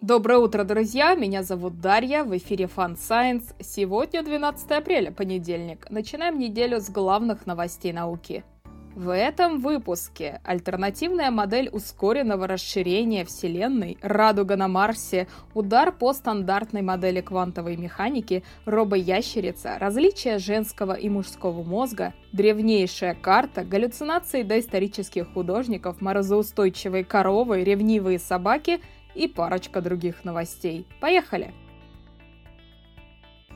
Доброе утро, друзья! Меня зовут Дарья, в эфире Fun Science. Сегодня 12 апреля, понедельник. Начинаем неделю с главных новостей науки. В этом выпуске альтернативная модель ускоренного расширения Вселенной, радуга на Марсе, удар по стандартной модели квантовой механики, робоящерица, различия женского и мужского мозга, древнейшая карта, галлюцинации доисторических художников, морозоустойчивые коровы, ревнивые собаки – и парочка других новостей. Поехали!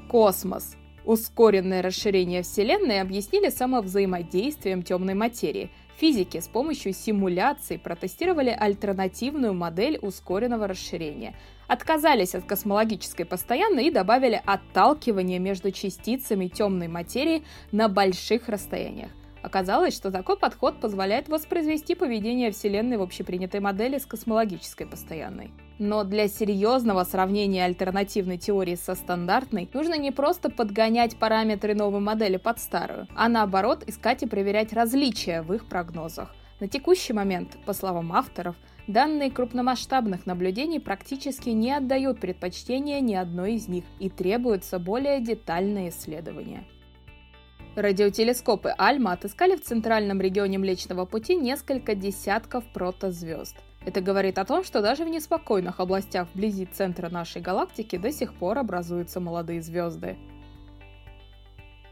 Космос. Ускоренное расширение Вселенной объяснили самовзаимодействием темной материи. Физики с помощью симуляций протестировали альтернативную модель ускоренного расширения. Отказались от космологической постоянной и добавили отталкивание между частицами темной материи на больших расстояниях. Оказалось, что такой подход позволяет воспроизвести поведение Вселенной в общепринятой модели с космологической постоянной. Но для серьезного сравнения альтернативной теории со стандартной нужно не просто подгонять параметры новой модели под старую, а наоборот искать и проверять различия в их прогнозах. На текущий момент, по словам авторов, данные крупномасштабных наблюдений практически не отдают предпочтения ни одной из них и требуются более детальные исследования. Радиотелескопы Альма отыскали в центральном регионе Млечного Пути несколько десятков протозвезд. Это говорит о том, что даже в неспокойных областях вблизи центра нашей галактики до сих пор образуются молодые звезды.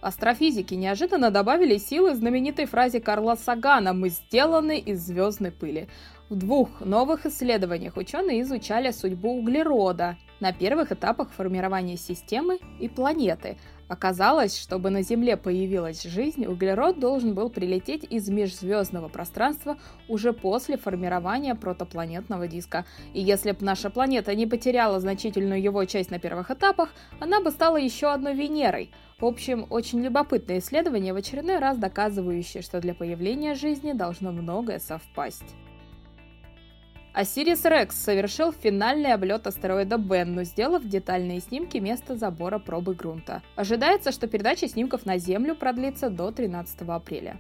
Астрофизики неожиданно добавили силы знаменитой фразе Карла Сагана «Мы сделаны из звездной пыли». В двух новых исследованиях ученые изучали судьбу углерода на первых этапах формирования системы и планеты, Оказалось, чтобы на Земле появилась жизнь, углерод должен был прилететь из межзвездного пространства уже после формирования протопланетного диска. И если бы наша планета не потеряла значительную его часть на первых этапах, она бы стала еще одной Венерой. В общем, очень любопытное исследование, в очередной раз доказывающее, что для появления жизни должно многое совпасть. Осирис Рекс совершил финальный облет астероида Бенну, сделав детальные снимки места забора пробы грунта. Ожидается, что передача снимков на Землю продлится до 13 апреля.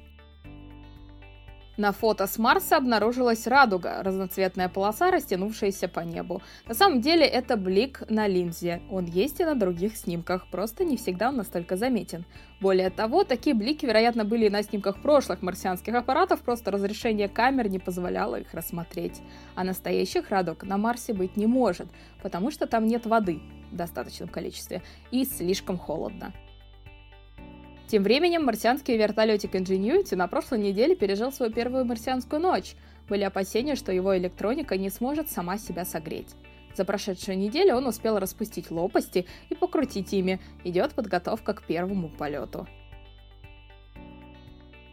На фото с Марса обнаружилась радуга, разноцветная полоса, растянувшаяся по небу. На самом деле это блик на линзе. Он есть и на других снимках, просто не всегда он настолько заметен. Более того, такие блики, вероятно, были и на снимках прошлых марсианских аппаратов, просто разрешение камер не позволяло их рассмотреть. А настоящих радуг на Марсе быть не может, потому что там нет воды в достаточном количестве и слишком холодно. Тем временем марсианский вертолетик Ingenuity на прошлой неделе пережил свою первую марсианскую ночь. Были опасения, что его электроника не сможет сама себя согреть. За прошедшую неделю он успел распустить лопасти и покрутить ими. Идет подготовка к первому полету.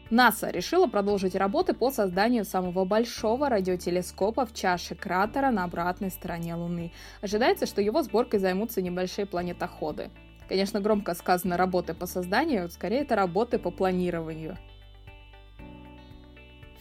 НАСА решила продолжить работы по созданию самого большого радиотелескопа в чаше кратера на обратной стороне Луны. Ожидается, что его сборкой займутся небольшие планетоходы. Конечно, громко сказано работы по созданию, скорее это работы по планированию.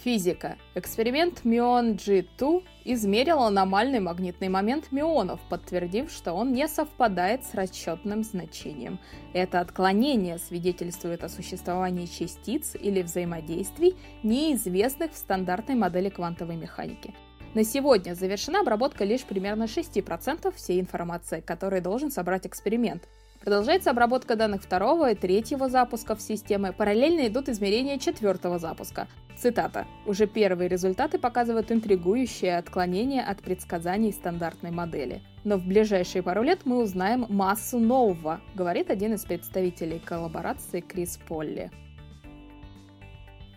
Физика. Эксперимент Мион G2 измерил аномальный магнитный момент мионов, подтвердив, что он не совпадает с расчетным значением. Это отклонение свидетельствует о существовании частиц или взаимодействий, неизвестных в стандартной модели квантовой механики. На сегодня завершена обработка лишь примерно 6% всей информации, которую должен собрать эксперимент. Продолжается обработка данных второго и третьего запусков системы. Параллельно идут измерения четвертого запуска. Цитата. «Уже первые результаты показывают интригующее отклонение от предсказаний стандартной модели. Но в ближайшие пару лет мы узнаем массу нового», говорит один из представителей коллаборации Крис Полли.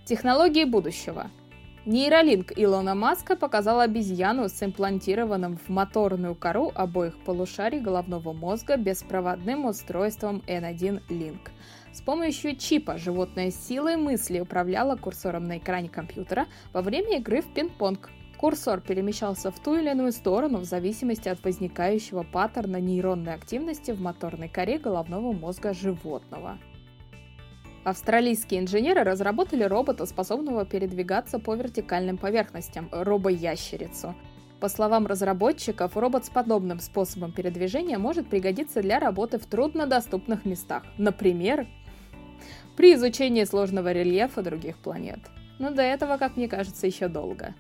Технологии будущего – Нейролинк Илона Маска показал обезьяну с имплантированным в моторную кору обоих полушарий головного мозга беспроводным устройством N1 Link. С помощью чипа животное силой мысли управляло курсором на экране компьютера во время игры в пинг-понг. Курсор перемещался в ту или иную сторону в зависимости от возникающего паттерна нейронной активности в моторной коре головного мозга животного. Австралийские инженеры разработали робота, способного передвигаться по вертикальным поверхностям – робоящерицу. По словам разработчиков, робот с подобным способом передвижения может пригодиться для работы в труднодоступных местах, например, при изучении сложного рельефа других планет. Но до этого, как мне кажется, еще долго.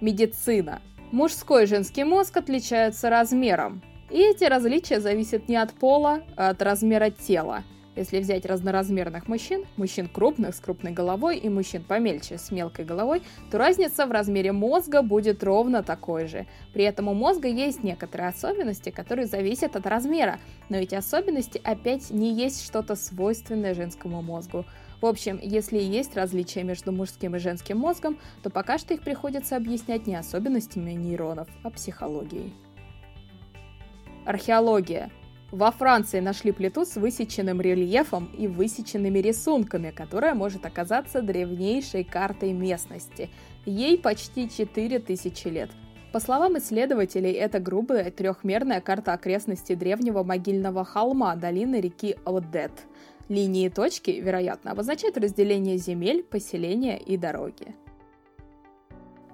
Медицина. Мужской и женский мозг отличаются размером. И эти различия зависят не от пола, а от размера тела – если взять разноразмерных мужчин, мужчин крупных с крупной головой и мужчин помельче с мелкой головой, то разница в размере мозга будет ровно такой же. При этом у мозга есть некоторые особенности, которые зависят от размера, но эти особенности опять не есть что-то свойственное женскому мозгу. В общем, если есть различия между мужским и женским мозгом, то пока что их приходится объяснять не особенностями нейронов, а психологией. Археология – во Франции нашли плиту с высеченным рельефом и высеченными рисунками, которая может оказаться древнейшей картой местности. Ей почти 4000 лет. По словам исследователей, это грубая трехмерная карта окрестностей древнего могильного холма долины реки Одет. Линии и точки, вероятно, обозначают разделение земель, поселения и дороги.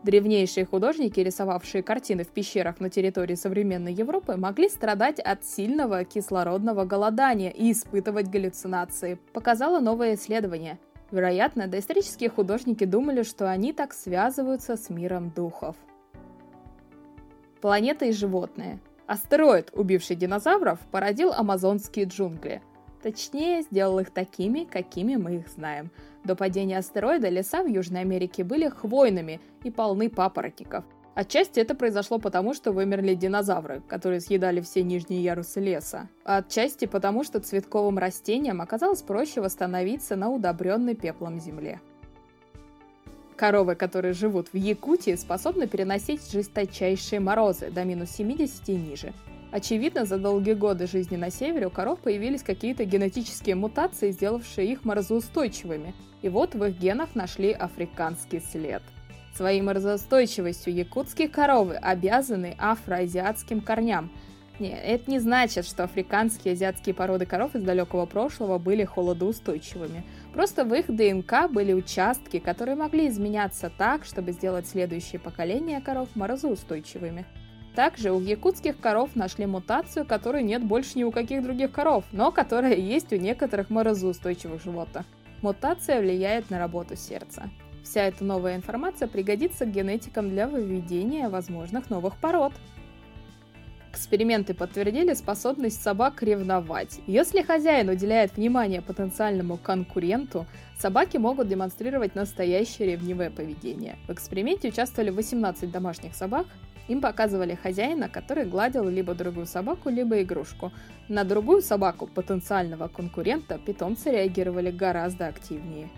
Древнейшие художники, рисовавшие картины в пещерах на территории современной Европы, могли страдать от сильного кислородного голодания и испытывать галлюцинации, показало новое исследование. Вероятно, доисторические художники думали, что они так связываются с миром духов. Планета и животные. Астероид, убивший динозавров, породил амазонские джунгли – Точнее, сделал их такими, какими мы их знаем. До падения астероида леса в Южной Америке были хвойными и полны папоротников. Отчасти это произошло потому, что вымерли динозавры, которые съедали все нижние ярусы леса. А отчасти потому, что цветковым растениям оказалось проще восстановиться на удобренной пеплом земле. Коровы, которые живут в Якутии, способны переносить жесточайшие морозы до минус 70 и ниже. Очевидно, за долгие годы жизни на севере у коров появились какие-то генетические мутации, сделавшие их морозоустойчивыми. И вот в их генах нашли африканский след. Своей морозоустойчивостью якутские коровы обязаны афроазиатским корням. Нет, это не значит, что африканские и азиатские породы коров из далекого прошлого были холодоустойчивыми. Просто в их ДНК были участки, которые могли изменяться так, чтобы сделать следующие поколения коров морозоустойчивыми. Также у якутских коров нашли мутацию, которой нет больше ни у каких других коров, но которая есть у некоторых морозоустойчивых животных. Мутация влияет на работу сердца. Вся эта новая информация пригодится генетикам для выведения возможных новых пород. Эксперименты подтвердили способность собак ревновать. Если хозяин уделяет внимание потенциальному конкуренту, собаки могут демонстрировать настоящее ревнивое поведение. В эксперименте участвовали 18 домашних собак, им показывали хозяина, который гладил либо другую собаку, либо игрушку. На другую собаку потенциального конкурента питомцы реагировали гораздо активнее.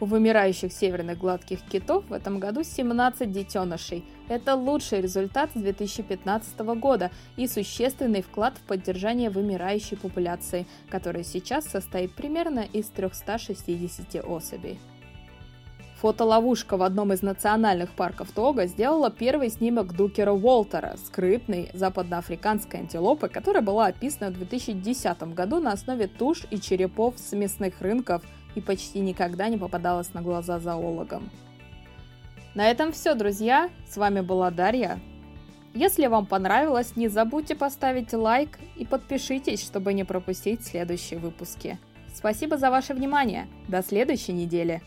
У вымирающих северных гладких китов в этом году 17 детенышей. Это лучший результат с 2015 года и существенный вклад в поддержание вымирающей популяции, которая сейчас состоит примерно из 360 особей. Фотоловушка в одном из национальных парков Тога сделала первый снимок Дукера Уолтера, скрытной западноафриканской антилопы, которая была описана в 2010 году на основе туш и черепов с мясных рынков и почти никогда не попадалась на глаза зоологам. На этом все, друзья. С вами была Дарья. Если вам понравилось, не забудьте поставить лайк и подпишитесь, чтобы не пропустить следующие выпуски. Спасибо за ваше внимание. До следующей недели.